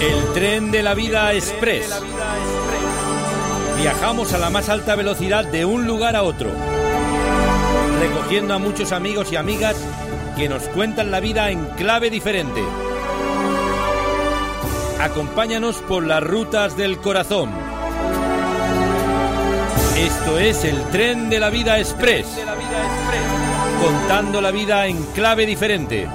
El tren de la vida express. Viajamos a la más alta velocidad de un lugar a otro, recogiendo a muchos amigos y amigas que nos cuentan la vida en clave diferente. Acompáñanos por las rutas del corazón. Esto es el tren de la vida express, contando la vida en clave diferente.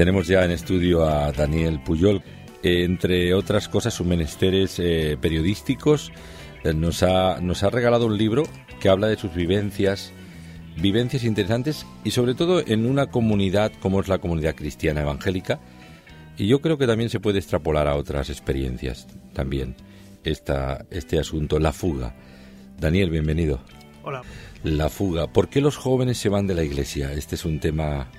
Tenemos ya en estudio a Daniel Puyol. Entre otras cosas, sus menesteres eh, periodísticos, eh, nos, ha, nos ha regalado un libro que habla de sus vivencias, vivencias interesantes y sobre todo en una comunidad como es la comunidad cristiana evangélica. Y yo creo que también se puede extrapolar a otras experiencias también esta, este asunto, la fuga. Daniel, bienvenido. Hola. La fuga. ¿Por qué los jóvenes se van de la iglesia? Este es un tema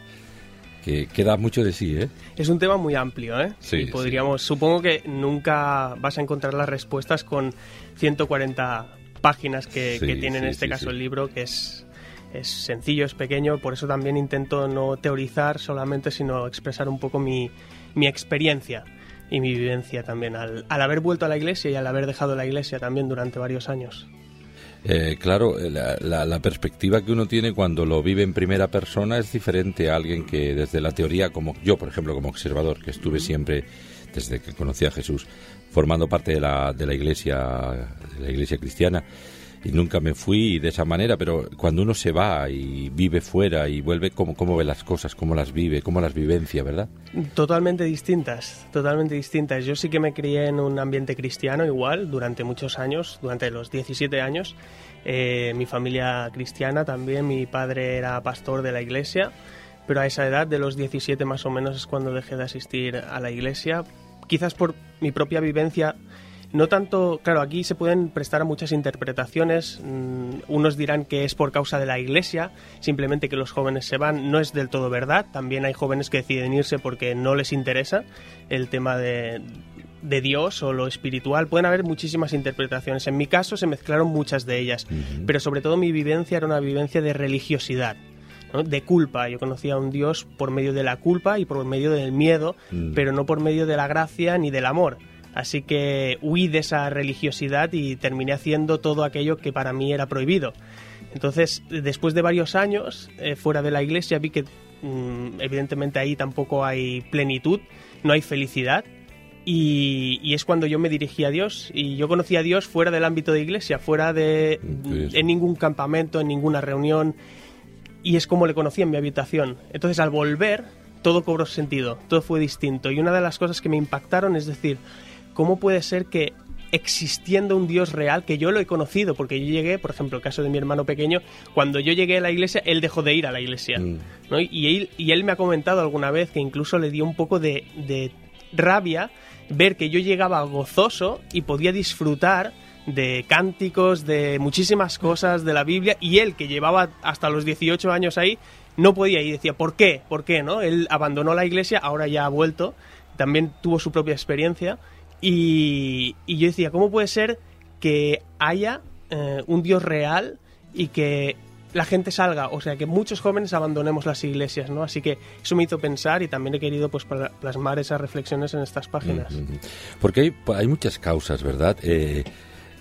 que queda mucho de sí, ¿eh? Es un tema muy amplio, ¿eh? Sí, podríamos, supongo que nunca vas a encontrar las respuestas con 140 páginas que, Sí, que tiene en sí, este sí, caso sí. el libro, que es, es sencillo, es pequeño, por eso también intento no teorizar solamente, sino expresar un poco mi, mi experiencia y mi vivencia también, al, al haber vuelto a la iglesia y al haber dejado la iglesia también durante varios años. Eh, claro, eh, la, la- la perspectiva que uno tiene cuando lo vive en primera persona es diferente a alguien que desde la teoría, como yo, por ejemplo, como observador, que estuve siempre, desde que conocí a Jesús, formando parte de la, de la iglesia, de la iglesia cristiana, y nunca me fui de esa manera, pero cuando uno se va y vive fuera y vuelve, ¿cómo, cómo ve las cosas, cómo las vive, cómo las vivencia, verdad? Totalmente distintas, totalmente distintas. Yo sí que me crié en un ambiente cristiano igual durante muchos años, durante los 17 años. Eh, mi familia cristiana también, mi padre era pastor de la iglesia, pero a esa edad de los 17 más o menos es cuando dejé de asistir a la iglesia, quizás por mi propia vivencia. No tanto, claro, aquí se pueden prestar a muchas interpretaciones. Mm, Unos dirán que es por causa de la iglesia, simplemente que los jóvenes se van. No es del todo verdad. También hay jóvenes que deciden irse porque no les interesa el tema de, de Dios o lo espiritual. Pueden haber muchísimas interpretaciones. En mi caso se mezclaron muchas de ellas, pero sobre todo mi vivencia era una vivencia de religiosidad. ¿no? de culpa. Yo conocía a un Dios por medio de la culpa y por medio del miedo, Mm. pero no por medio de la gracia ni del amor. Así que huí de esa religiosidad y terminé haciendo todo aquello que para mí era prohibido. Entonces, después de varios años eh, fuera de la iglesia, vi que mm, evidentemente ahí tampoco hay plenitud, no hay felicidad. Y, y es cuando yo me dirigí a Dios. Y yo conocí a Dios fuera del ámbito de iglesia, fuera de en ningún campamento, en ninguna reunión. Y es como le conocí en mi habitación. Entonces, al volver, todo cobró sentido, todo fue distinto. Y una de las cosas que me impactaron es decir, ¿cómo puede ser que existiendo un Dios real, que yo lo he conocido, porque yo llegué, por ejemplo, el caso de mi hermano pequeño, cuando yo llegué a la iglesia, él dejó de ir a la iglesia. Mm. ¿no? Y, él, y él me ha comentado alguna vez que incluso le dio un poco de, de rabia ver que yo llegaba gozoso y podía disfrutar de cánticos, de muchísimas cosas de la Biblia, y él, que llevaba hasta los 18 años ahí, no podía y decía, ¿por qué? ¿Por qué? ¿no? Él abandonó la iglesia, ahora ya ha vuelto, también tuvo su propia experiencia, y, y yo decía, ¿cómo puede ser que haya eh, un Dios real y que la gente salga, o sea, que muchos jóvenes abandonemos las iglesias, ¿no? Así que eso me hizo pensar y también he querido pues pla- plasmar esas reflexiones en estas páginas. Ujú. Porque hay, hay muchas causas, ¿verdad? Eh,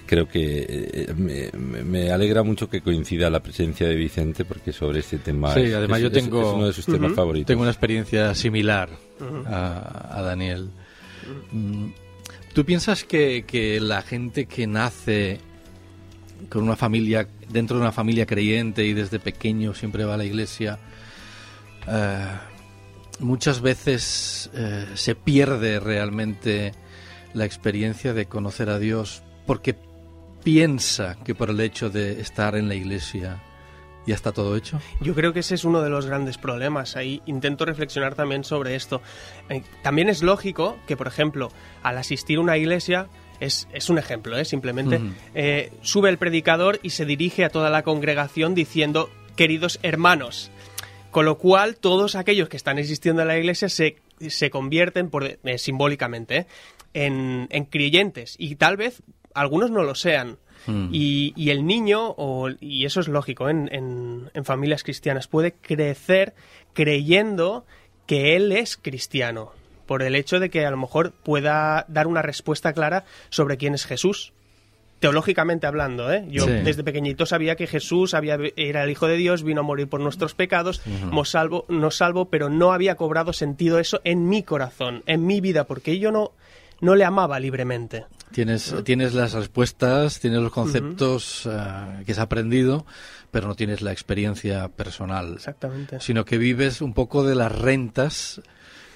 creo que eh, me, me- alegra mucho que coincida la presencia de Vicente porque sobre este tema Sí, es, además es- yo tengo- es uno de sus temas Ujú. favoritos. Tengo una experiencia similar a, a Daniel. Mm, ¿Tú piensas que, que la gente que nace con una familia, dentro de una familia creyente y desde pequeño siempre va a la iglesia, eh, muchas veces eh, se pierde realmente la experiencia de conocer a Dios porque piensa que por el hecho de estar en la iglesia ya está todo hecho. Yo creo que ese es uno de los grandes problemas. Ahí intento reflexionar también sobre esto. Eh, también es lógico que, por ejemplo, al asistir a una iglesia, es, es un ejemplo, ¿eh? simplemente, eh, sube el predicador y se dirige a toda la congregación diciendo, queridos hermanos. Con lo cual, todos aquellos que están existiendo en la iglesia se, se convierten, por, eh, simbólicamente, en, en creyentes. Y tal vez algunos no lo sean. Mm. Y, y el niño, o- y eso es lógico en, en- en familias cristianas, puede crecer creyendo que él es cristiano, por el hecho de que a lo mejor pueda dar una respuesta clara sobre quién es Jesús. Teológicamente hablando, ¿eh? Yo Sí. desde pequeñito sabía que Jesús había, era el Hijo de Dios, vino a morir por nuestros pecados, nos salvo, nos salvo, pero no había cobrado sentido eso en mi corazón, en mi vida, porque yo no, no le amaba libremente. Tienes, tienes las respuestas, tienes los conceptos eh, que has aprendido, pero no tienes la experiencia personal. Exactamente. Sino que vives un poco de las rentas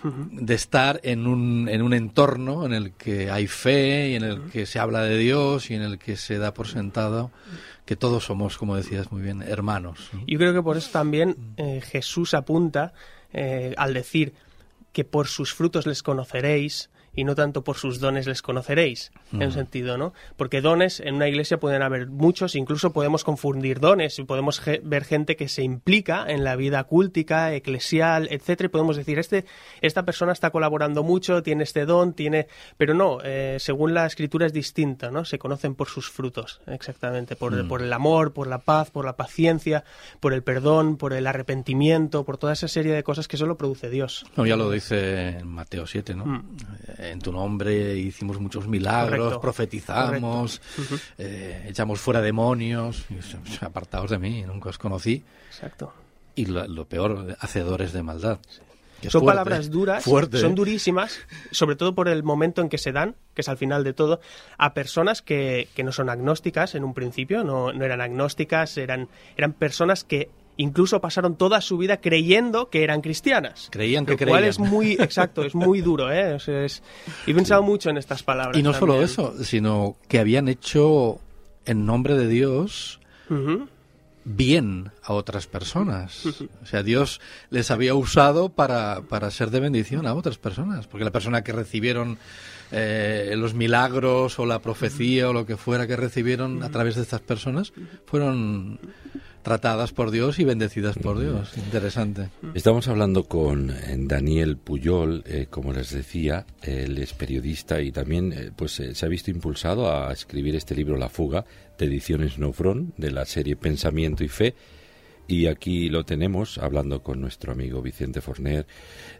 de estar en un, en un entorno en el que hay fe y en el que se habla de Dios y en el que se da por sentado que todos somos, como decías muy bien, hermanos. ¿no? Yo creo que por eso también eh, Jesús apunta eh, al decir que por sus frutos les conoceréis y no tanto por sus dones les conoceréis, en un sentido, ¿no? Porque dones en una iglesia pueden haber muchos, incluso podemos confundir dones y podemos ge- ver gente que se implica en la vida cultica, eclesial, etcétera, y podemos decir, este, esta persona está colaborando mucho, tiene este don, tiene... Pero no, eh, según la escritura es distinta, ¿no? Se conocen por sus frutos, exactamente, por, por el amor, por la paz, por la paciencia, por el perdón, por el arrepentimiento, por toda esa serie de cosas que solo produce Dios. No, ya lo dice Mateo 7, ¿no? Mm. En tu nombre hicimos muchos milagros, Correcto. profetizamos, eh, echamos fuera demonios, apartados de mí, nunca os conocí. Exacto. Y lo, lo peor, hacedores de maldad. Son fuerte, palabras duras, fuerte, son durísimas, sobre todo por el momento en que se dan, que es al final de todo, a personas que, que no son agnósticas en un principio, no, no eran agnósticas, eran, eran personas que incluso pasaron toda su vida creyendo que eran cristianas. Creían que Lo cual creían. es muy, exacto, es muy duro, ¿eh? O sea, es- he pensado mucho en estas palabras. Y no solo eso, sino que habían hecho en nombre de Dios bien a otras personas. O sea, Dios les había usado para, para ser de bendición a otras personas. Porque la persona que recibieron eh, los milagros o la profecía o lo que fuera que recibieron a través de estas personas fueron tratadas por Dios y bendecidas por Dios. Interesante. Estamos hablando con eh, Daniel Puyol, eh, como les decía, él es periodista y también eh, pues eh, se ha visto impulsado a escribir este libro La fuga de ediciones No Front de la serie Pensamiento y Fe y aquí lo tenemos hablando con nuestro amigo Vicente Forner.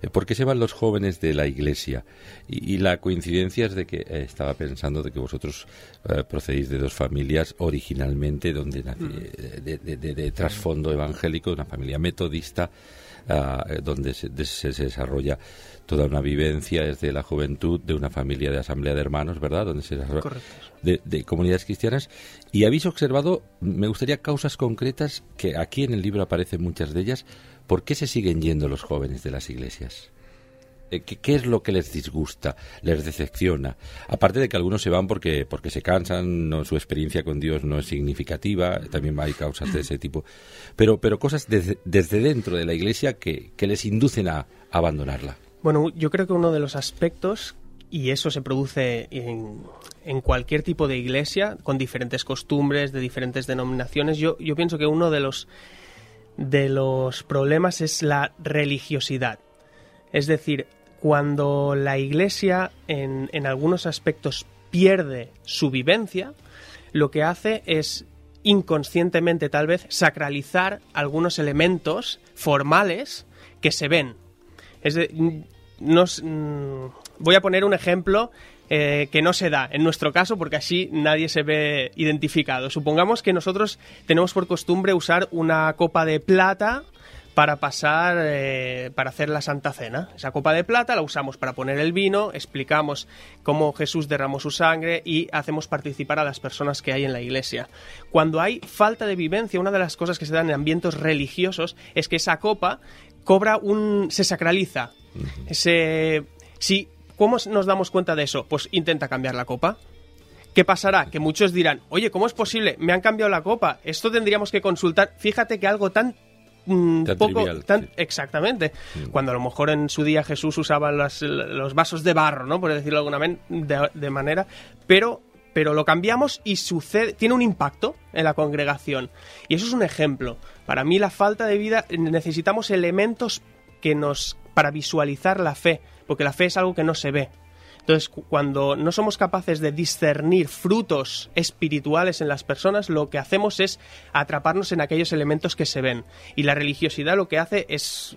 Eh, ¿Por qué se van los jóvenes de la iglesia? Y, y la coincidencia es de que eh, estaba pensando de que vosotros eh, procedéis de dos familias originalmente donde nací- eh, de, de- de- de trasfondo evangélico, una familia metodista, ah, eh, donde se, de- se- se desarrolla toda una vivencia desde la juventud de una familia de asamblea de hermanos, ¿verdad? Donde se de, de comunidades cristianas y habéis observado, me gustaría causas concretas que aquí en el libro aparecen muchas de ellas. ¿Por qué se siguen yendo los jóvenes de las iglesias? Eh, ¿Qué, qué es lo que les disgusta, les decepciona? Aparte de que algunos se van porque, porque se cansan, no, su experiencia con Dios no es significativa, también hay causas de ese tipo. Pero, pero cosas desde, desde dentro de la iglesia que, que les inducen a abandonarla. Bueno, yo creo que uno de los aspectos, y eso se produce en, en cualquier tipo de iglesia, con diferentes costumbres, de diferentes denominaciones, yo, yo pienso que uno de los, de los problemas es la religiosidad. Es decir, cuando la iglesia en, en algunos aspectos pierde su vivencia, lo que hace es inconscientemente tal vez sacralizar algunos elementos formales que se ven. Es de, nos- mm, voy a poner un ejemplo eh, que no se da en nuestro caso porque así nadie se ve identificado. Supongamos que nosotros tenemos por costumbre usar una copa de plata para pasar, eh, para hacer la Santa Cena. Esa copa de plata la usamos para poner el vino, explicamos cómo Jesús derramó su sangre y hacemos participar a las personas que hay en la iglesia. Cuando hay falta de vivencia, una de las cosas que se dan en ambientes religiosos es que esa copa cobra un... se sacraliza. ¿Cómo nos damos cuenta de eso? Pues intenta cambiar la copa. ¿Qué pasará? Que muchos dirán, oye, ¿cómo es posible? Me han cambiado la copa. Esto tendríamos que consultar. Fíjate que algo tan mm, Tan poco trivial, tan- sí. exactamente cuando a lo mejor en su día Jesús usaba las- los vasos de barro no por decirlo de alguna de, de manera pero pero lo cambiamos y sucede tiene un impacto en la congregación y eso es un ejemplo para mí la falta de vida necesitamos elementos que nos para visualizar la fe porque la fe es algo que no se ve entonces, cu- cuando no somos capaces de discernir frutos espirituales en las personas, lo que hacemos es atraparnos en aquellos elementos que se ven. Y la religiosidad lo que hace es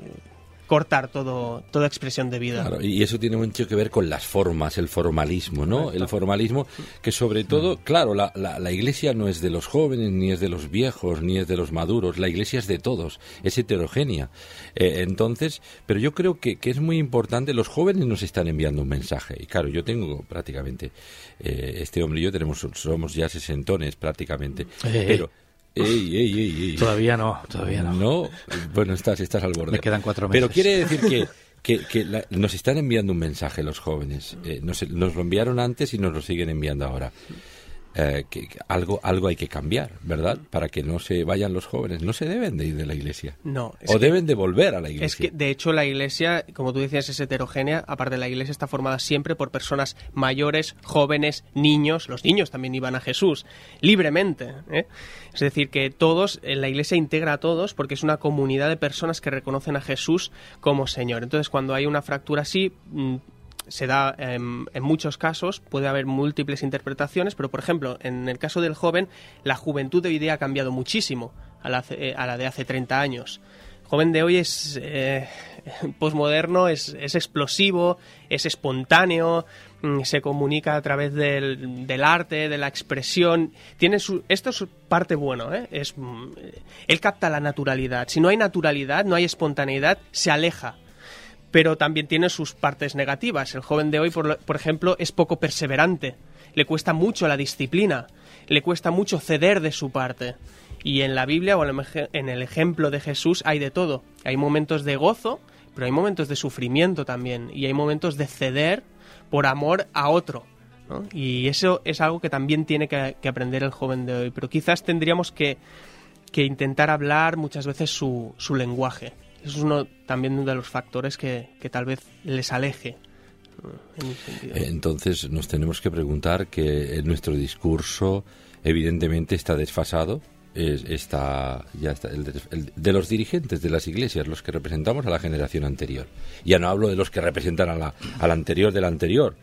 cortar todo, toda expresión de vida. Claro, y eso tiene mucho que ver con las formas, el formalismo, ¿no? El formalismo que sobre todo, claro, la, la, la iglesia no es de los jóvenes, ni es de los viejos, ni es de los maduros, la iglesia es de todos, es heterogénea. Eh, entonces, pero yo creo que, que es muy importante, los jóvenes nos están enviando un mensaje, y claro, yo tengo prácticamente, eh, este hombre y yo tenemos, somos ya sesentones prácticamente, Eh, pero... Ey, ey, ey, ey. Todavía no, todavía no. No, bueno, estás, estás al borde. Me quedan cuatro Pero meses. quiere decir que, que, que la- nos están enviando un mensaje los jóvenes. Eh, nos, nos lo enviaron antes y nos lo siguen enviando ahora. Eh, que, algo, algo hay que cambiar, ¿verdad? Para que no se vayan los jóvenes. No se deben de ir de la iglesia. No, o que- deben de volver a la iglesia. Es que, de hecho, la iglesia, como tú decías, es heterogénea. Aparte, la iglesia está formada siempre por personas mayores, jóvenes, niños. Los niños también iban a Jesús, libremente. ¿eh? Es decir, que todos, eh, la iglesia integra a todos porque es una comunidad de personas que reconocen a Jesús como Señor. Entonces, cuando hay una fractura así, mm, se da em, en muchos casos, puede haber múltiples interpretaciones, pero por ejemplo, en el caso del joven, la juventud de hoy día ha cambiado muchísimo a la, eh, a la de hace 30 años. El joven de hoy es eh, posmoderno, es, es explosivo, es espontáneo, mm, se comunica a través del, del arte, de la expresión. Tiene su, esto es parte bueno, ¿eh? es, mm, él capta la naturalidad. Si no hay naturalidad, no hay espontaneidad, se aleja pero también tiene sus partes negativas. El joven de hoy, por, por ejemplo, es poco perseverante, le cuesta mucho la disciplina, le cuesta mucho ceder de su parte. Y en la Biblia o en el ejemplo de Jesús hay de todo. Hay momentos de gozo, pero hay momentos de sufrimiento también. Y hay momentos de ceder por amor a otro. Y eso es algo que también tiene que, aprender el joven de hoy. Pero quizás tendríamos que, intentar hablar muchas veces su lenguaje. Eso es uno también de los factores que, que tal vez les aleje. En. Eh, Entonces nos tenemos que preguntar que eh, nuestro discurso evidentemente está desfasado. es- está ya el de, el de los dirigentes de las iglesias, los que representamos a la generación anterior. Ya no hablo de los que representan a la, a la anterior del anterior,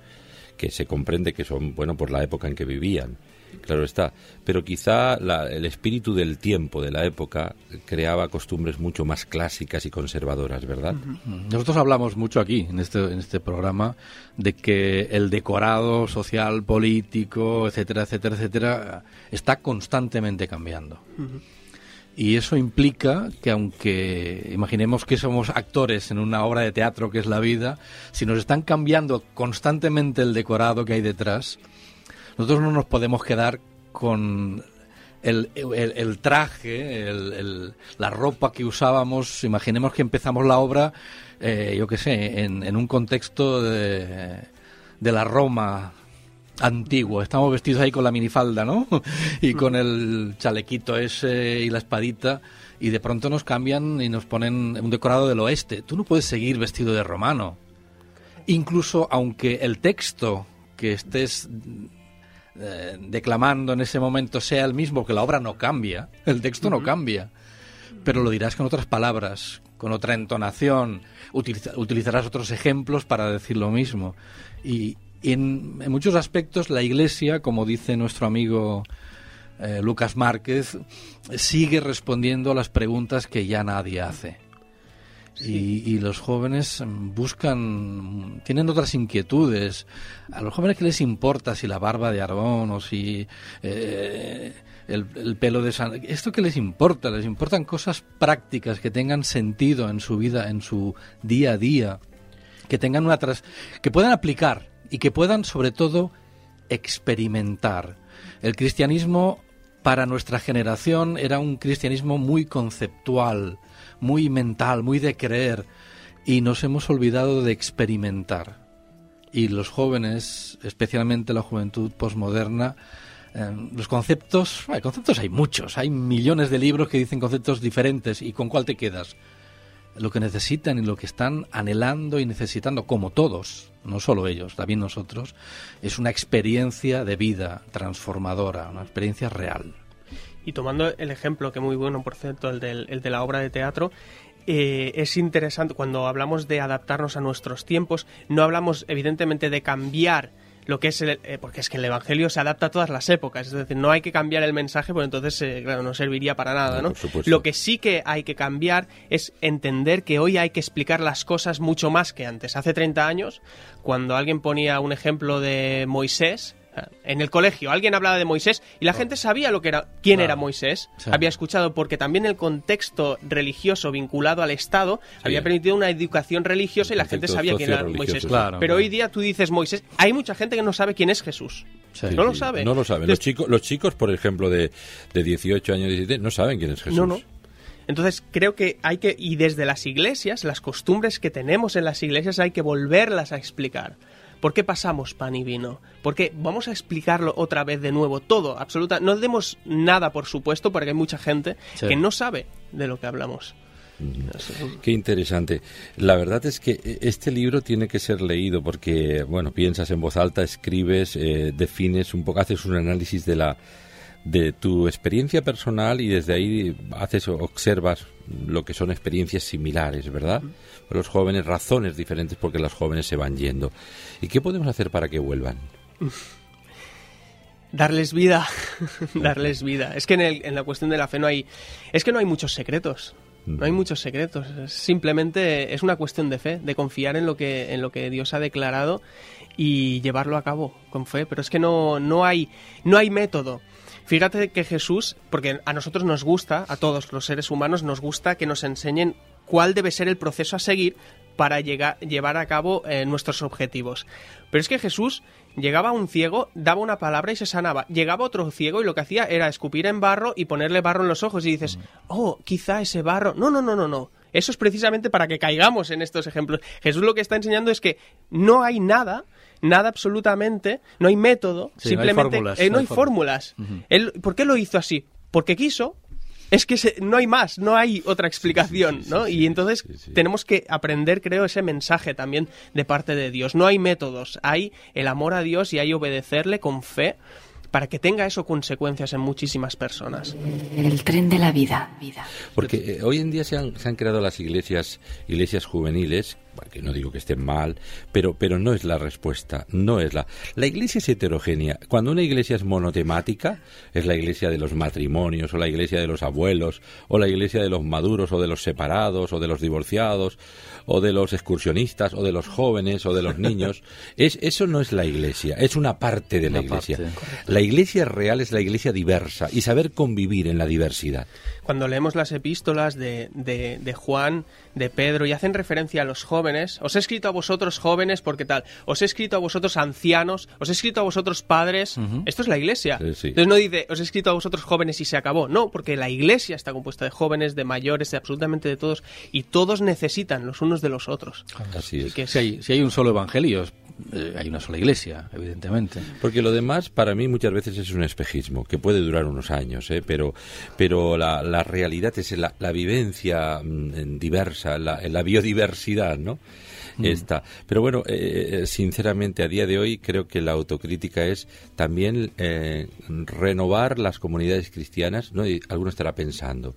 que se comprende que son, bueno, por la época en que vivían. Claro está. Pero quizá la- el espíritu del tiempo, de la época, creaba costumbres mucho más clásicas y conservadoras, ¿verdad? Nosotros hablamos mucho aquí, en este, en este programa, de que el decorado social, político, etcétera, etcétera, etcétera, está constantemente cambiando. Y eso implica que aunque imaginemos que somos actores en una obra de teatro que es la vida, si nos están cambiando constantemente el decorado que hay detrás, nosotros no nos podemos quedar con el, el- traje, el- la ropa que usábamos. Imaginemos que empezamos la obra, eh, yo qué sé, en, en un contexto de, de la Roma antiguo. Estamos vestidos ahí con la minifalda, ¿no? y con el chalequito ese y la espadita. Y de pronto nos cambian y nos ponen un decorado del oeste. Tú no puedes seguir vestido de romano. Incluso aunque el texto que estés eh, declamando en ese momento sea el mismo, que la obra no cambia, el texto no cambia, pero lo dirás con otras palabras, con otra entonación, utiliza- utilizarás otros ejemplos para decir lo mismo. Y, y en, en muchos aspectos la Iglesia, como dice nuestro amigo eh, Lucas Márquez, sigue respondiendo a las preguntas que ya nadie hace. Y, los jóvenes buscan, tienen otras inquietudes. A los jóvenes que les importa si la barba de Arbón o si eh, el, pelo de San... ¿Esto que les importa? Les importan cosas prácticas que tengan sentido en su vida, en su día a día, que tengan una tras... que puedan aplicar y que puedan sobre todo experimentar. El cristianismo para nuestra generación era un cristianismo muy conceptual, muy mental, muy de creer, y nos hemos olvidado de experimentar. Y los jóvenes, especialmente la juventud posmoderna, eh, los conceptos, hay conceptos hay muchos, hay millones de libros que dicen conceptos diferentes, ¿y con cuál te quedas? Lo que necesitan y lo que están anhelando y necesitando, como todos, no solo ellos, también nosotros, es una experiencia de vida transformadora, una experiencia real. Y tomando el ejemplo, que muy bueno, por cierto, el, el de la obra de teatro, eh, es interesante cuando hablamos de adaptarnos a nuestros tiempos, no hablamos evidentemente de cambiar lo que es el, eh, porque es que el evangelio se adapta a todas las épocas, es decir, no hay que cambiar el mensaje, porque entonces eh, claro, no serviría para nada, ¿no? Lo que sí que hay que cambiar es entender que hoy hay que explicar las cosas mucho más que antes. Hace 30 años, cuando alguien ponía un ejemplo de Moisés, en el colegio. Alguien hablaba de Moisés y la gente sabía lo que era quién era Moisés había escuchado porque también el contexto religioso vinculado al Estado había permitido una educación religiosa y la gente sabía quién era Moisés. pero hoy día tú dices Moisés hay mucha gente que no sabe quién es Jesús. No lo sabe. no lo saben los chicos los chicos por ejemplo de, de 18 años 17 no saben quién es Jesús no. No entonces creo que hay que, y desde las iglesias, las costumbres que tenemos en las iglesias hay que volverlas a explicar. ¿Por qué pasamos pan y vino? Porque vamos a explicarlo otra vez de nuevo, todo, absoluta. No demos nada, por supuesto, porque hay mucha gente que no sabe de lo que hablamos. Qué interesante. La verdad es que este libro tiene que ser leído porque, bueno, piensas en voz alta, escribes, eh, defines un poco, haces un análisis de la de tu experiencia personal y desde ahí haces observas lo que son experiencias similares, ¿verdad? Los jóvenes, razones diferentes porque los jóvenes se van yendo. ¿Y qué podemos hacer para que vuelvan? Darles vida, darles vida. Es que en, en, la cuestión de la fe no hay, es que no hay muchos secretos. No hay muchos secretos. Simplemente es una cuestión de fe, de confiar en lo que, en lo que Dios ha declarado y llevarlo a cabo con fe. Pero es que no, no hay, no hay método. Fíjate que Jesús, porque a nosotros nos gusta, a todos los seres humanos, nos gusta que nos enseñen cuál debe ser el proceso a seguir para llegar, llevar a cabo eh, nuestros objetivos. Pero es que Jesús llegaba a un ciego, daba una palabra y se sanaba. Llegaba otro ciego y lo que hacía era escupir en barro y ponerle barro en los ojos y dices, oh, quizá ese barro. No, no, no, no, no. Eso es precisamente para que caigamos en estos ejemplos. Jesús lo que está enseñando es que no hay nada nada absolutamente, no hay método, simplemente no hay fórmulas. ¿Por qué lo hizo así? Porque quiso, es que no hay más, no hay otra explicación, ¿no? y entonces tenemos que aprender, creo, ese mensaje también de parte de Dios. No hay métodos, hay el amor a Dios y hay obedecerle con fe para que tenga eso consecuencias en muchísimas personas. El tren de la vida. Porque eh, hoy en día se han, se han creado las iglesias, iglesias juveniles que no digo que estén mal, pero, pero no es la respuesta, no es la... La iglesia es heterogénea. Cuando una iglesia es monotemática, es la iglesia de los matrimonios, o la iglesia de los abuelos, o la iglesia de los maduros, o de los separados, o de los divorciados, o de los excursionistas, o de los jóvenes, o de los niños. Es, eso no es la iglesia, es una parte de la iglesia. La iglesia real es la iglesia diversa y saber convivir en la diversidad cuando leemos las epístolas de, de, Juan, de Pedro, y hacen referencia a los jóvenes, os he escrito a vosotros jóvenes porque tal, os he escrito a vosotros ancianos, os he escrito a vosotros padres, esto es la iglesia. Entonces no dice, os he escrito a vosotros jóvenes y se acabó, no, porque la iglesia está compuesta de jóvenes, de mayores, de absolutamente de todos, y todos necesitan los unos de los otros. Así es. Que si, hay, si hay un solo evangelio, eh, hay una sola iglesia, evidentemente. Porque lo demás, para mí, muchas veces es un espejismo, que puede durar unos años, ¿eh? pero, pero la, la realidad es la, la vivencia mm, diversa, la, la, biodiversidad, ¿no? Mm. Esta. Pero bueno, eh, eh, sinceramente, a día de hoy creo que la autocrítica es también renovar las comunidades cristianas, ¿no? Y alguno estará pensando,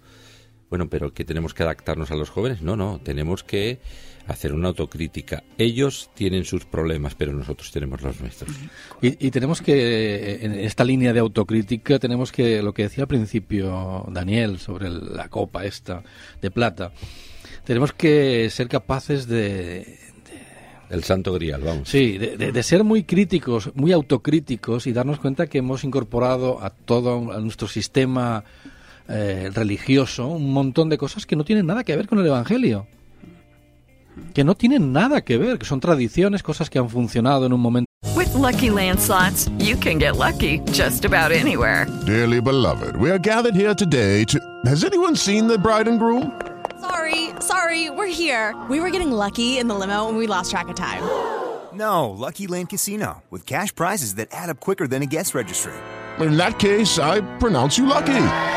bueno, pero que tenemos que adaptarnos a los jóvenes. No, no, tenemos que hacer una autocrítica. Ellos tienen sus problemas, pero nosotros tenemos los nuestros. Y, y, tenemos que, en esta línea de autocrítica, tenemos que, lo que decía al principio Daniel sobre la copa esta de plata, tenemos que ser capaces de... el santo grial, vamos. Sí, de, de, de, ser muy críticos, muy autocríticos y darnos cuenta que hemos incorporado a todo a nuestro sistema eh, religioso un montón de cosas que no tienen nada que ver con el Evangelio que no tienen nada que ver, que son tradiciones, cosas que han funcionado en un momento. With lucky landslots, you can get lucky just about anywhere. Dearly beloved, we are gathered here today to. Has anyone seen the bride and groom? Sorry, sorry, we're here. We were getting lucky in the limo and we lost track of time. No, Lucky Land Casino, with cash prizes that add up quicker than a guest registry. In that case, I pronounce you lucky.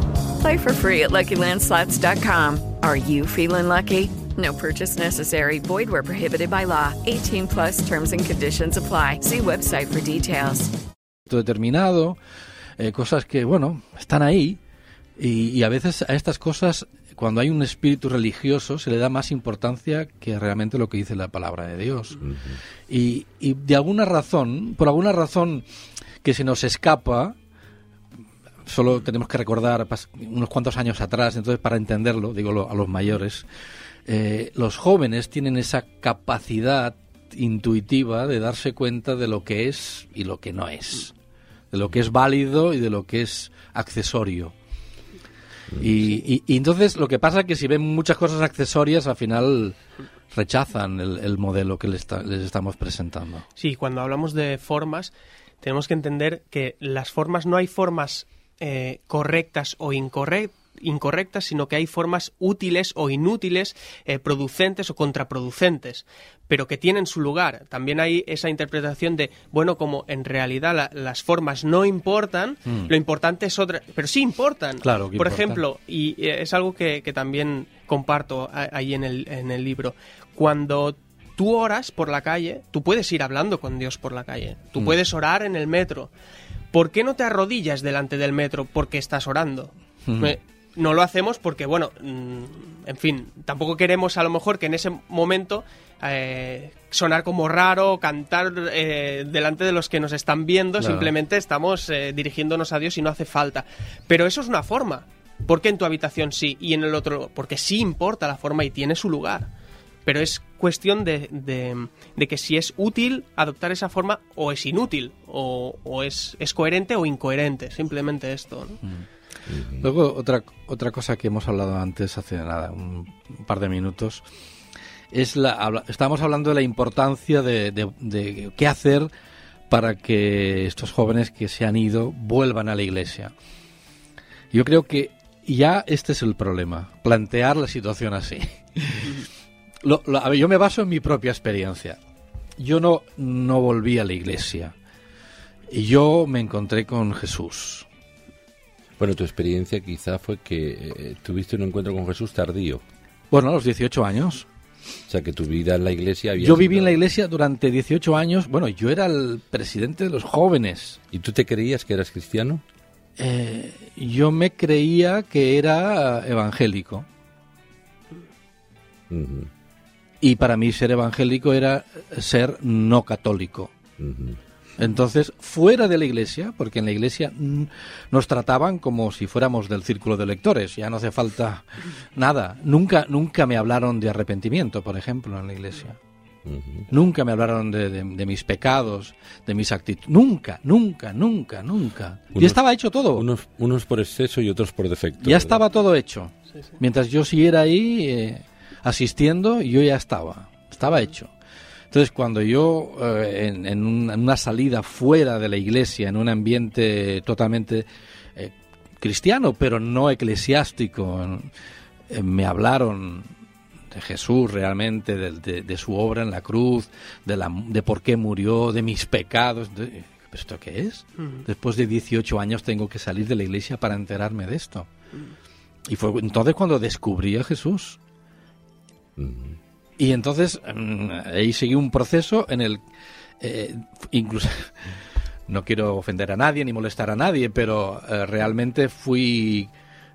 Play for free at LuckyLandSlots.com. Are you feeling lucky? No purchase necessary. Void where prohibited by law. 18 plus terms and conditions apply. See website for details. Determinado, eh, cosas que, bueno, están ahí. Y, y, a veces a estas cosas, cuando hay un espíritu religioso, se le da más importancia que realmente lo que dice la palabra de Dios. Uh -huh. y, y de alguna razón, por alguna razón que se nos escapa, solo tenemos que recordar unos cuantos años atrás, entonces para entenderlo, digo a los mayores, eh, los jóvenes tienen esa capacidad intuitiva de darse cuenta de lo que es y lo que no es, de lo que es válido y de lo que es accesorio. Y, entonces lo que pasa es que si ven muchas cosas accesorias, al final rechazan el, el modelo que les, les estamos presentando. Sí, cuando hablamos de formas, tenemos que entender que las formas no hay formas eh, correctas o incorrectas incorrectas, sino que hay formas útiles o inútiles, eh, producentes o contraproducentes, pero que tienen su lugar. También hay esa interpretación de, bueno, como en realidad la, las formas no importan, mm. lo importante es otra, pero sí importan. Claro, Por importa. ejemplo, y es algo que, que también comparto ahí en el, en el libro, cuando tú oras por la calle, tú puedes ir hablando con Dios por la calle, tú mm. puedes orar en el metro. ¿Por qué no te arrodillas delante del metro porque estás orando? Mm. No lo hacemos porque, bueno, en fin, tampoco queremos a lo mejor que en ese momento eh, sonar como raro, cantar eh, delante de los que nos están viendo, simplemente estamos eh, dirigiéndonos a Dios y no hace falta. Pero eso es una forma. ¿Por qué en tu habitación sí y en el otro? Porque sí importa la forma y tiene su lugar pero es cuestión de, de, de, que si es útil adoptar esa forma o es inútil, o, o es, es, coherente o incoherente, simplemente esto. ¿no? Mm. Luego, otra, otra cosa que hemos hablado antes, hace nada, un, un par de minutos, es la, habla, estamos hablando de la importancia de, de qué hacer para que estos jóvenes que se han ido vuelvan a la iglesia. Yo creo que ya este es el problema, plantear la situación así. Lo, lo, a ver, yo me baso en mi propia experiencia. Yo no, no volví a la iglesia. Y yo me encontré con Jesús. Bueno, tu experiencia quizá fue que eh, tuviste un encuentro con Jesús tardío. Bueno, a los 18 años. O sea, que tu vida en la iglesia había Yo viví en la iglesia durante 18 años. Bueno, yo era el presidente de los jóvenes. ¿Y tú te creías que eras cristiano? Eh, yo me creía que era evangélico. Uh -huh. Y para mí ser evangélico era ser no católico. Uh -huh. Entonces, fuera de la iglesia, porque en la iglesia nos trataban como si fuéramos del círculo de lectores, ya no hace falta nada. Nunca, nunca me hablaron de arrepentimiento, por ejemplo, en la iglesia. Uh -huh. Nunca me hablaron de, de, de, mis pecados, de mis actitudes. Nunca, nunca, nunca, nunca. Unos, y estaba hecho todo. Unos, unos, por exceso y otros por defecto. Ya ¿verdad? estaba todo hecho. Sí, sí. Mientras yo siguiera ahí eh, asistiendo, yo ya estaba. Estaba hecho. Entonces, cuando yo, eh, en, en, una salida fuera de la iglesia, en un ambiente totalmente eh, cristiano, pero no eclesiástico, eh, me hablaron de Jesús realmente, de, de- de su obra en la cruz, de, la, de por qué murió, de mis pecados. de- ¿Pero esto qué es? Después de 18 años tengo que salir de la iglesia para enterarme de esto. Y fue entonces cuando descubrí a Jesús. Y entonces mm, ahí seguí un proceso en el... eh, incluso... No quiero ofender a nadie ni molestar a nadie, pero eh, realmente fui...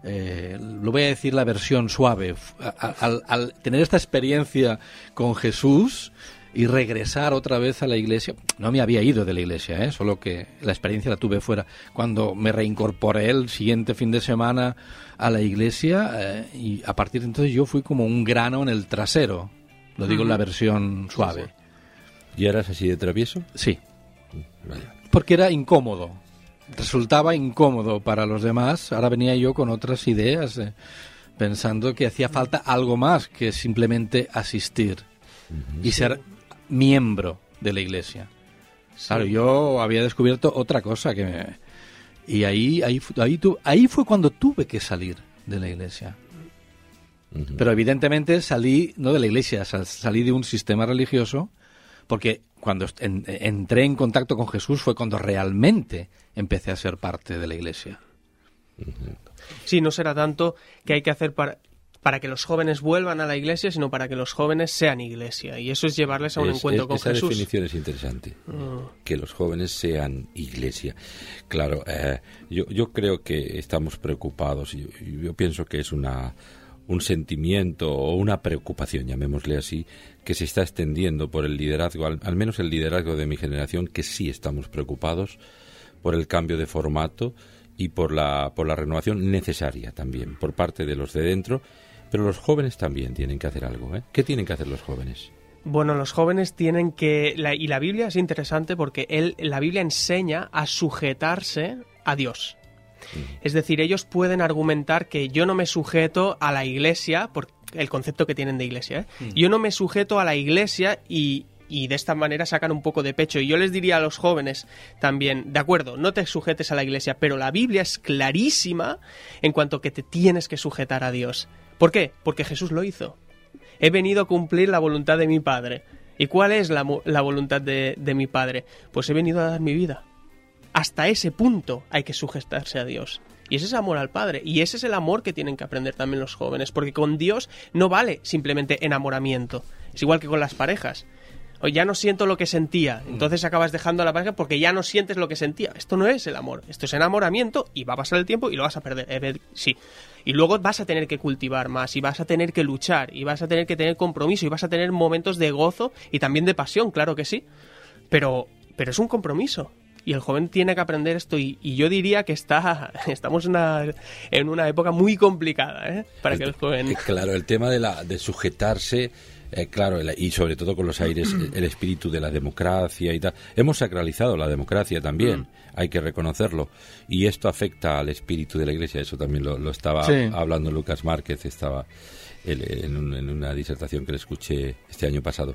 eh, lo voy a decir la versión suave. Al tener esta experiencia con Jesús y regresar otra vez a la iglesia, no me había ido de la iglesia, ¿eh? solo que la experiencia la tuve fuera. Cuando me reincorporé el siguiente fin de semana a la iglesia eh, y a partir de entonces yo fui como un grano en el trasero. Lo digo en la versión suave. ¿Y eras así de travieso? Sí. Vaya. Porque era incómodo. Resultaba incómodo para los demás. Ahora venía yo con otras ideas, eh, pensando que hacía falta algo más que simplemente asistir y ser miembro de la iglesia. Claro, yo había descubierto otra cosa que me... Y ahí, ahí, ahí, tu- ahí fue cuando tuve que salir de la iglesia. Pero evidentemente salí, no de la iglesia, sal- salí de un sistema religioso, porque cuando en- entré en contacto con Jesús fue cuando realmente empecé a ser parte de la iglesia. Sí, no será tanto que hay que hacer para, para que los jóvenes vuelvan a la iglesia, sino para que los jóvenes sean iglesia. Y eso es llevarles a un Es- encuentro es- con esa Jesús. definición es interesante. Que los jóvenes sean iglesia. Claro, eh, yo, yo creo que estamos preocupados. y Yo, yo pienso que es una un sentimiento o una preocupación, llamémosle así, que se está extendiendo por el liderazgo, al, al menos el liderazgo de mi generación, que sí estamos preocupados por el cambio de formato y por la, por la renovación necesaria también por parte de los de dentro, pero los jóvenes también tienen que hacer algo. ¿eh? ¿Qué tienen que hacer los jóvenes? Bueno, los jóvenes tienen que... la- y la Biblia es interesante porque él, la Biblia enseña a sujetarse a Dios. Es decir, ellos pueden argumentar que yo no me sujeto a la iglesia, por el concepto que tienen de iglesia, ¿eh? Mm. yo no me sujeto a la iglesia y, y de esta manera sacan un poco de pecho. Y yo les diría a los jóvenes también, de acuerdo, no te sujetes a la iglesia, pero la Biblia es clarísima en cuanto que te tienes que sujetar a Dios. ¿Por qué? Porque Jesús lo hizo. He venido a cumplir la voluntad de mi Padre. ¿Y cuál es la, la voluntad de, de mi Padre? Pues he venido a dar mi vida. Hasta ese punto hay que sujetarse a Dios. Y ese es amor al Padre. Y ese es el amor que tienen que aprender también los jóvenes. Porque con Dios no vale simplemente enamoramiento. Es igual que con las parejas. O ya no siento lo que sentía. Entonces acabas dejando a la pareja porque ya no sientes lo que sentía. Esto no es el amor. Esto es enamoramiento y va a pasar el tiempo y lo vas a perder. Eh, Sí. Y luego vas a tener que cultivar más y vas a tener que luchar y vas a tener que tener compromiso y vas a tener momentos de gozo y también de pasión, claro que sí. Pero, pero es un compromiso. Y el joven tiene que aprender esto y, y yo diría que está, estamos en una, en una época muy complicada ¿eh? para que el joven... Eh, Claro, el tema de, la, de sujetarse, eh, claro, y sobre todo con los aires, el, el espíritu de la democracia y tal. Hemos sacralizado la democracia también, Mm. Hay que reconocerlo. Y esto afecta al espíritu de la iglesia, eso también lo, lo estaba Sí. hablando Lucas Márquez, estaba en, un- en una disertación que le escuché este año pasado.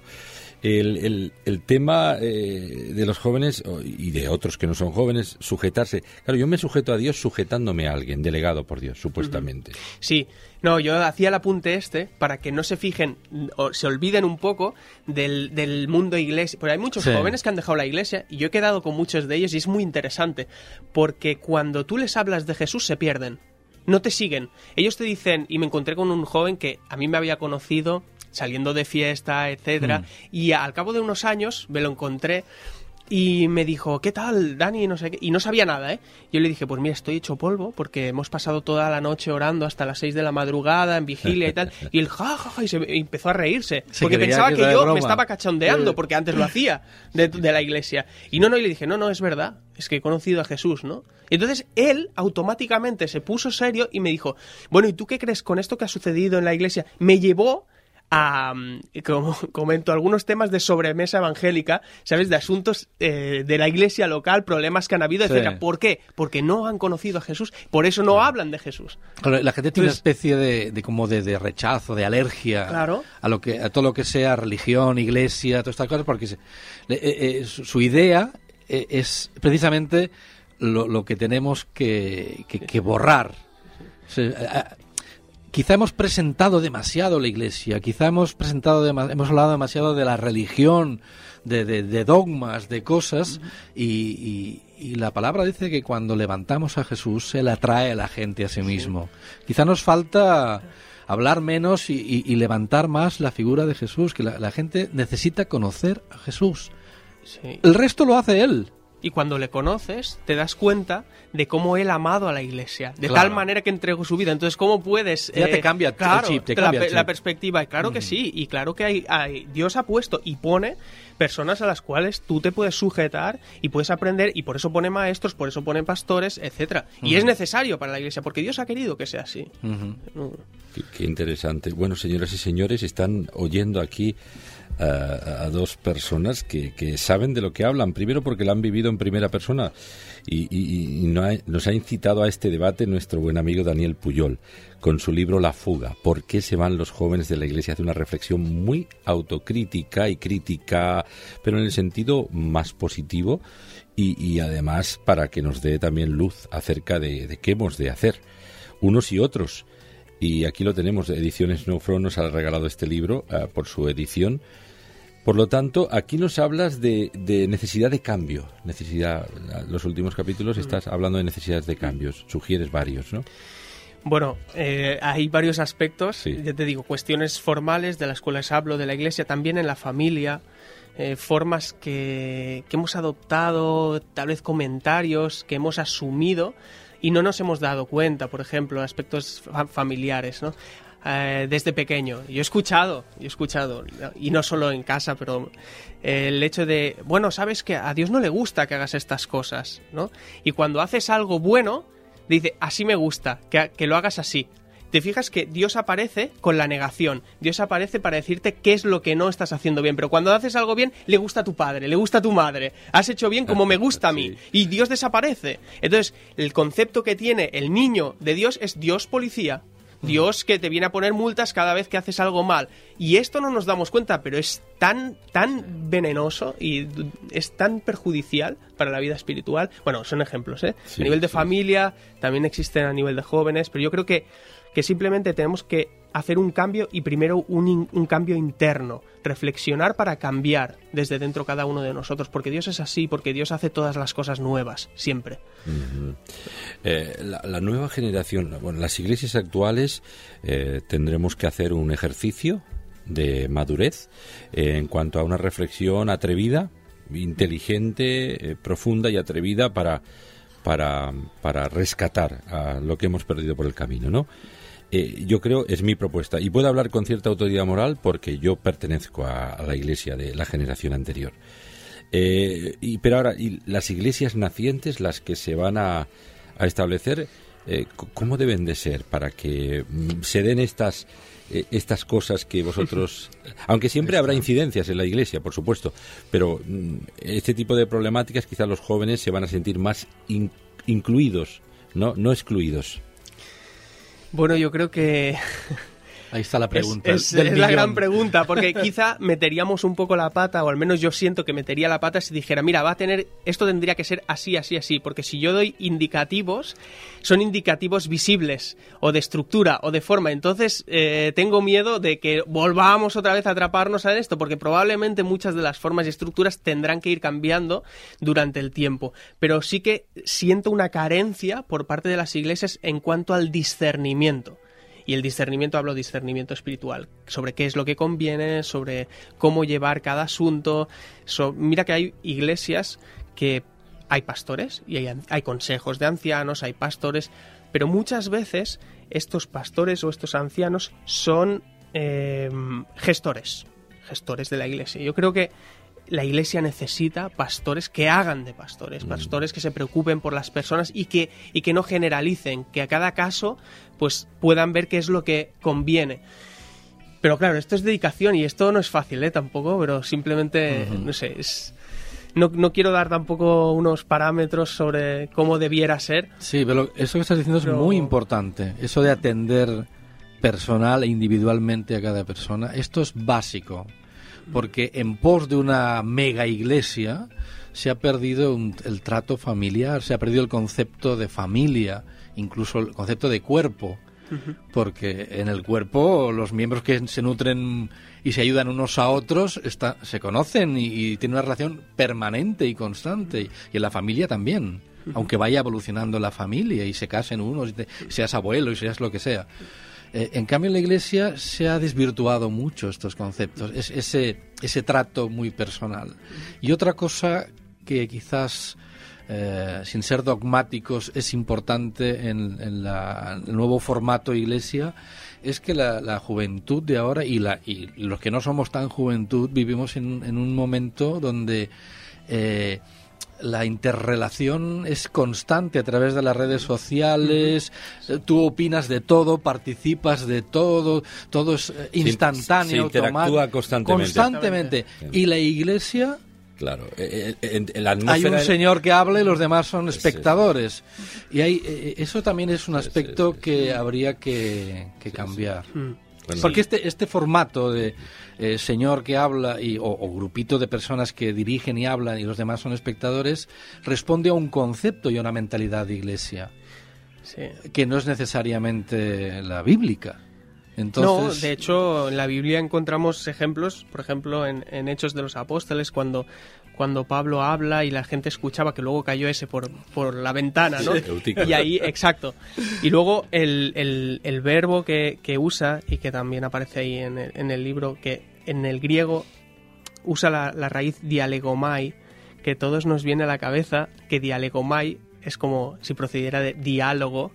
El, el- el tema eh, de los jóvenes y de otros que no son jóvenes, sujetarse. Claro, yo me sujeto a Dios sujetándome a alguien, delegado por Dios, supuestamente. Sí, no, yo hacía el apunte este para que no se fijen o se olviden un poco del, del mundo iglesia. Porque hay muchos Sí. jóvenes que han dejado la iglesia y yo he quedado con muchos de ellos y es muy interesante porque cuando tú les hablas de Jesús se pierden. No te siguen. Ellos te dicen, y me encontré con un joven que a mí me había conocido saliendo de fiesta, etcétera, Mm. y al cabo de unos años me lo encontré y me dijo, ¿qué tal, Dani? No sé qué. Y no sabía nada, ¿eh? Yo le dije, pues mira, estoy hecho polvo porque hemos pasado toda la noche orando hasta las 6 de la madrugada en vigilia y tal. Y él, ja, ja, ja, y se y empezó a reírse. Se porque pensaba que yo broma. me estaba cachondeando porque antes lo hacía de, de la iglesia. Y no, no, y le dije, no, no, es verdad. Es que he conocido a Jesús, ¿no? Y entonces él automáticamente se puso serio y me dijo, bueno, ¿y tú qué crees con esto que ha sucedido en la iglesia? Me llevó a, como comento, algunos temas de sobremesa evangélica, ¿sabes? De asuntos eh, de la iglesia local, problemas que han habido, Sí. etcétera. ¿Por qué? Porque no han conocido a Jesús, por eso no hablan de Jesús. Claro, la gente tiene una especie de, de como de, de rechazo, de alergia Claro. a lo que a todo lo que sea religión, iglesia, todas estas cosas, porque se- eh, eh, su, idea es precisamente lo, lo que tenemos que, que- que borrar. Quizá hemos presentado demasiado la Iglesia, quizá hemos presentado, hemos hablado demasiado de la religión, de, de, dogmas, de cosas, y, y, la palabra dice que cuando levantamos a Jesús, Él atrae a la gente a sí mismo. Quizá nos falta hablar menos y, levantar más la figura de Jesús, que la, gente necesita conocer a Jesús. El resto lo hace Él. Y cuando le conoces, te das cuenta de cómo él ha amado a la iglesia, de tal manera que entregó su vida. Entonces, ¿cómo puedes...? Ya te eh, cambia claro, chip, te cambia la, perspectiva. Claro que sí, y claro que hay, hay, Dios ha puesto y pone personas a las cuales tú te puedes sujetar y puedes aprender, y por eso pone maestros, por eso pone pastores, etcétera. Y es necesario para la iglesia, porque Dios ha querido que sea así. qué interesante. Bueno, señoras y señores, están oyendo aquí a, dos personas que, saben de lo que hablan. Primero porque lo han vivido en primera persona y, nos ha incitado a este debate nuestro buen amigo Daniel Puyol con su libro La fuga. ¿Por qué se van los jóvenes de la iglesia? Hace una reflexión muy autocrítica y crítica, pero en el sentido más positivo y, además para que nos dé también luz acerca de, qué hemos de hacer unos y otros y aquí lo tenemos. Ediciones No Front nos ha regalado este libro uh, por su edición. Por lo tanto, aquí nos hablas de, de, necesidad de cambio. Necesidad, los últimos capítulos mm. estás hablando de necesidades de cambios. Sugieres varios, ¿no? Bueno, eh, hay varios aspectos. Ya te digo, cuestiones formales de las cuales hablo, de la iglesia, también en la familia. Eh, formas que, que hemos adoptado, tal vez comentarios que hemos asumido y no nos hemos dado cuenta, por ejemplo, aspectos familiares, ¿no? Eh, desde pequeño. Yo he escuchado, yo he escuchado, y no solo en casa, pero eh, el hecho de, bueno, sabes que a Dios no le gusta que hagas estas cosas, ¿no? Y cuando haces algo bueno, dice, así me gusta, que, que lo hagas así te fijas que Dios aparece con la negación. Dios aparece para decirte qué es lo que no estás haciendo bien. Pero cuando haces algo bien, le gusta a tu padre, le gusta a tu madre. Has hecho bien como me gusta a mí. Y Dios desaparece. Entonces, el concepto que tiene el niño de Dios es Dios policía. Dios que te viene a poner multas cada vez que haces algo mal. Y esto no nos damos cuenta, pero es tan, tan venenoso y es tan perjudicial para la vida espiritual. Bueno, son ejemplos, ¿eh? a nivel de familia, también existen a nivel de jóvenes, pero yo creo que que simplemente tenemos que hacer un cambio y primero un, un, cambio interno, reflexionar para cambiar desde dentro cada uno de nosotros, porque Dios es así, porque Dios hace todas las cosas nuevas, siempre. Eh, la, nueva generación, bueno, las iglesias actuales eh, tendremos que hacer un ejercicio de madurez eh, en cuanto a una reflexión atrevida, inteligente, profunda y atrevida para, para, para rescatar a lo que hemos perdido por el camino, ¿no? Eh, yo creo, es mi propuesta, y puedo hablar con cierta autoridad moral porque yo pertenezco a, la iglesia de la generación anterior. Eh, y, pero ahora, y las iglesias nacientes, las que se van a, establecer, eh, ¿cómo deben de ser para que mm, se den estas, estas cosas que vosotros... Aunque siempre habrá incidencias en la iglesia, por supuesto, pero mm, este tipo de problemáticas quizás los jóvenes se van a sentir más incluidos, no, no excluidos. Bueno, yo creo que Ahí está la pregunta. Es, la gran pregunta, porque quizá meteríamos un poco la pata, o al menos yo siento que metería la pata si dijera, mira, va a tener, esto tendría que ser así, así, así, porque si yo doy indicativos, son indicativos visibles, o de estructura, o de forma, entonces eh, tengo miedo de que volvamos otra vez a atraparnos a esto, porque probablemente muchas de las formas y estructuras tendrán que ir cambiando durante el tiempo, pero sí que siento una carencia por parte de las iglesias en cuanto al discernimiento. Y el discernimiento, hablo discernimiento espiritual, sobre qué es lo que conviene, sobre cómo llevar cada asunto. mira que hay iglesias que hay pastores y hay, consejos de ancianos, hay pastores, pero muchas veces estos pastores o estos ancianos son em, gestores, gestores de la iglesia. Yo creo que la iglesia necesita pastores que hagan de pastores, mm. pastores que se preocupen por las personas y que, y que no generalicen, que a cada caso pues puedan ver qué es lo que conviene. Pero claro, esto es dedicación y esto no es fácil, ¿eh? Tampoco, pero simplemente, no sé, es... No, no, quiero dar tampoco unos parámetros sobre cómo debiera ser. Sí, pero eso que estás diciendo es muy importante. Eso de atender personal e individualmente a cada persona. Esto es básico porque en pos de una mega iglesia se ha perdido el trato familiar, se ha perdido el concepto de familia, incluso el concepto de cuerpo. porque en el cuerpo los miembros que se nutren y se ayudan unos a otros está, se conocen y, y tienen una relación permanente y constante, y en la familia también aunque vaya evolucionando la familia y se casen unos, y te- seas abuelo y seas lo que sea. Eh, en cambio, en la Iglesia se ha desvirtuado mucho estos conceptos, es, ese, ese trato muy personal. Y otra cosa que quizás, eh, sin ser dogmáticos, es importante en, la- el nuevo formato Iglesia, es que la, juventud de ahora y, la, y los que no somos tan juventud vivimos en, en un momento donde... eh, la interrelación es constante a través de las redes sociales, tú opinas de todo, participas de todo, todo es eh, instantáneo, se interactúa automático, constantemente. constantemente. Y la iglesia, Claro. eh, eh, en- en la hay un señor que habla y los demás son espectadores. Y hay, eso también es un aspecto que habría que, que cambiar. Mm. Bueno, Porque este, este formato de eh, señor que habla y, o, o grupito de personas que dirigen y hablan y los demás son espectadores responde a un concepto y a una mentalidad de iglesia Sí. que no es necesariamente la bíblica. No, Entonces, de hecho, en la Biblia encontramos ejemplos, por ejemplo, en, en Hechos de los Apóstoles, cuando, cuando Pablo habla y la gente escuchaba que luego cayó ese por, por la ventana, ¿no? Sí. Y ahí, exacto. Y luego el, el- el verbo que, que usa y que también aparece ahí en el, en el libro, que en el griego usa la, la raíz dialegomai, que todos nos viene a la cabeza que dialegomai es como si procediera de diálogo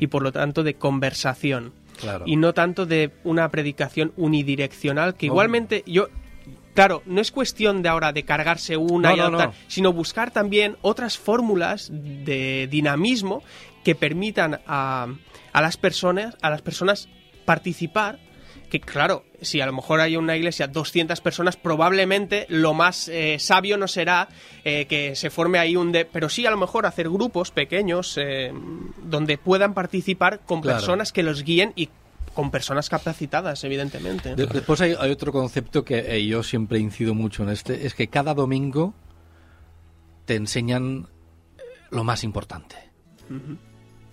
y por lo tanto de conversación claro. y no tanto de una predicación unidireccional que No. igualmente yo claro no es cuestión de ahora de cargarse una No, y no, no. sino buscar también otras fórmulas de dinamismo que permitan a, a las personas a las personas participar que claro, si a lo mejor hay una iglesia 200 personas, probablemente lo más eh, sabio no será eh, que se forme ahí un... De, pero sí a lo mejor hacer grupos pequeños eh, donde puedan participar con Claro. personas que los guíen y con personas capacitadas, evidentemente. De- después hay, hay otro concepto que eh, yo siempre incido mucho en este, es que cada domingo te enseñan eh, lo más importante.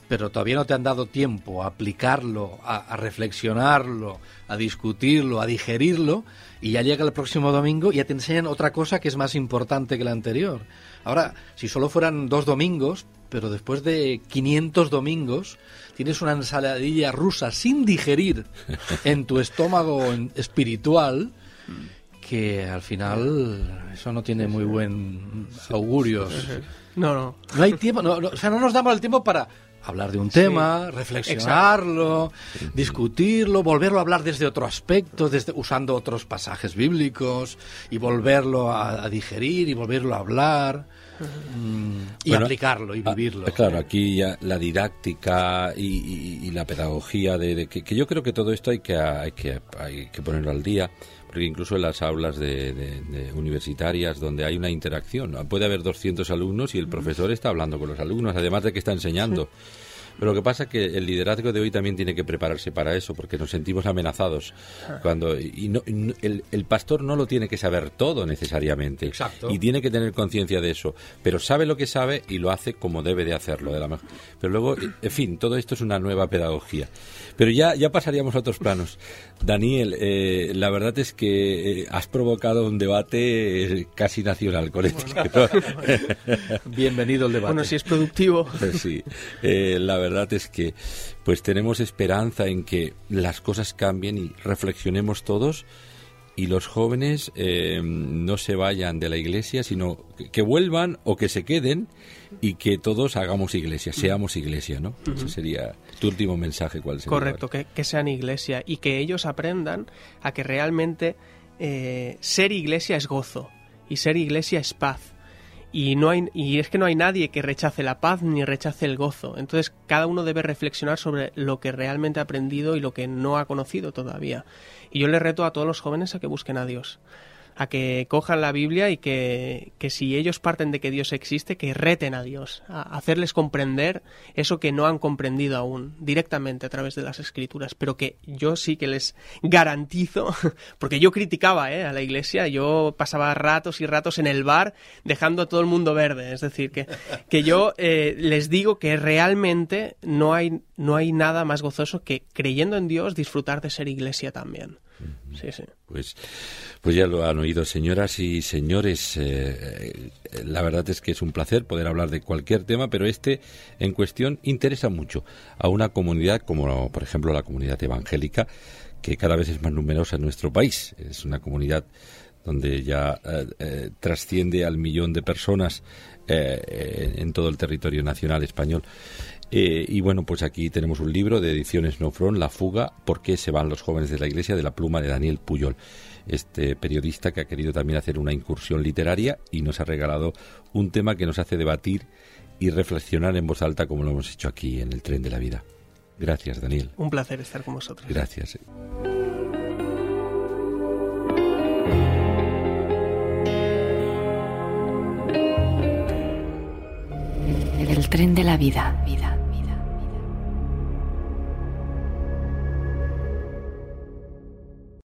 Pero todavía no te han dado tiempo a aplicarlo, a, a reflexionarlo, a discutirlo, a digerirlo, y ya llega el próximo domingo y ya te enseñan otra cosa que es más importante que la anterior. Ahora, si solo fueran dos domingos, pero después de 500 domingos, tienes una ensaladilla rusa sin digerir en tu estómago espiritual, que al final eso no tiene muy buen augurio. No, no. No hay tiempo, no, no, o sea, no nos damos el tiempo para hablar de un tema, reflexionarlo, discutirlo, volverlo a hablar desde otro aspecto, desde, usando otros pasajes bíblicos y volverlo a, a digerir y volverlo a hablar. mm, y Bueno, aplicarlo y ah, vivirlo. claro, aquí ya la didáctica y, y- y la pedagogía, de, de que, que yo creo que todo esto hay que, hay que, hay que ponerlo al día, porque incluso en las aulas de, de- de universitarias donde hay una interacción, puede haber 200 alumnos y el profesor está hablando con los alumnos, además de que está enseñando. Pero lo que pasa es que el liderazgo de hoy también tiene que prepararse para eso, porque nos sentimos amenazados. cuando y no- y no- el, el pastor no lo tiene que saber todo necesariamente. Exacto. Y tiene que tener conciencia de eso. Pero sabe lo que sabe y lo hace como debe de hacerlo. De la mejor. Pero luego, en fin, todo esto es una nueva pedagogía. Pero ya, ya pasaríamos a otros planos. Daniel, eh, la verdad es que eh, has provocado un debate eh, casi nacional con esto. Bienvenido al debate. Bueno, si es productivo. Sí, eh, la verdad es que pues tenemos esperanza en que las cosas cambien y reflexionemos todos y los jóvenes eh, no se vayan de la iglesia, sino que, que vuelvan o que se queden y que todos hagamos iglesia, seamos iglesia, ¿no? Ese sería tu último mensaje, ¿cuál sería? Correcto, que, que sean iglesia y que ellos aprendan a que realmente eh, ser iglesia es gozo y ser iglesia es paz. Y, no hay, y es que no hay nadie que rechace la paz ni rechace el gozo. Entonces cada uno debe reflexionar sobre lo que realmente ha aprendido y lo que no ha conocido todavía. Y yo le reto a todos los jóvenes a que busquen a Dios. A que cojan la Biblia y que, que si ellos parten de que Dios existe, que reten a Dios, a hacerles comprender eso que no han comprendido aún directamente a través de las escrituras, pero que yo sí que les garantizo, porque yo criticaba ¿eh? a la iglesia, yo pasaba ratos y ratos en el bar dejando a todo el mundo verde, es decir, que, que yo eh, les digo que realmente no hay, no hay nada más gozoso que creyendo en Dios disfrutar de ser iglesia también. Sí, sí. Pues, pues ya lo han oído, señoras y señores. Eh, la verdad es que es un placer poder hablar de cualquier tema, pero este en cuestión interesa mucho a una comunidad como, por ejemplo, la comunidad evangélica, que cada vez es más numerosa en nuestro país. Es una comunidad donde ya eh, eh, trasciende al millón de personas en todo el territorio nacional español. Eh, y bueno, pues aquí tenemos un libro de ediciones No Front, La fuga, ¿por qué se van los jóvenes de la iglesia? de la pluma de Daniel Puyol, este periodista que ha querido también hacer una incursión literaria y nos ha regalado un tema que nos hace debatir y reflexionar en voz alta como lo hemos hecho aquí en el tren de la vida. Gracias, Daniel. Un placer estar con vosotros. Gracias. El tren de la vida. vida.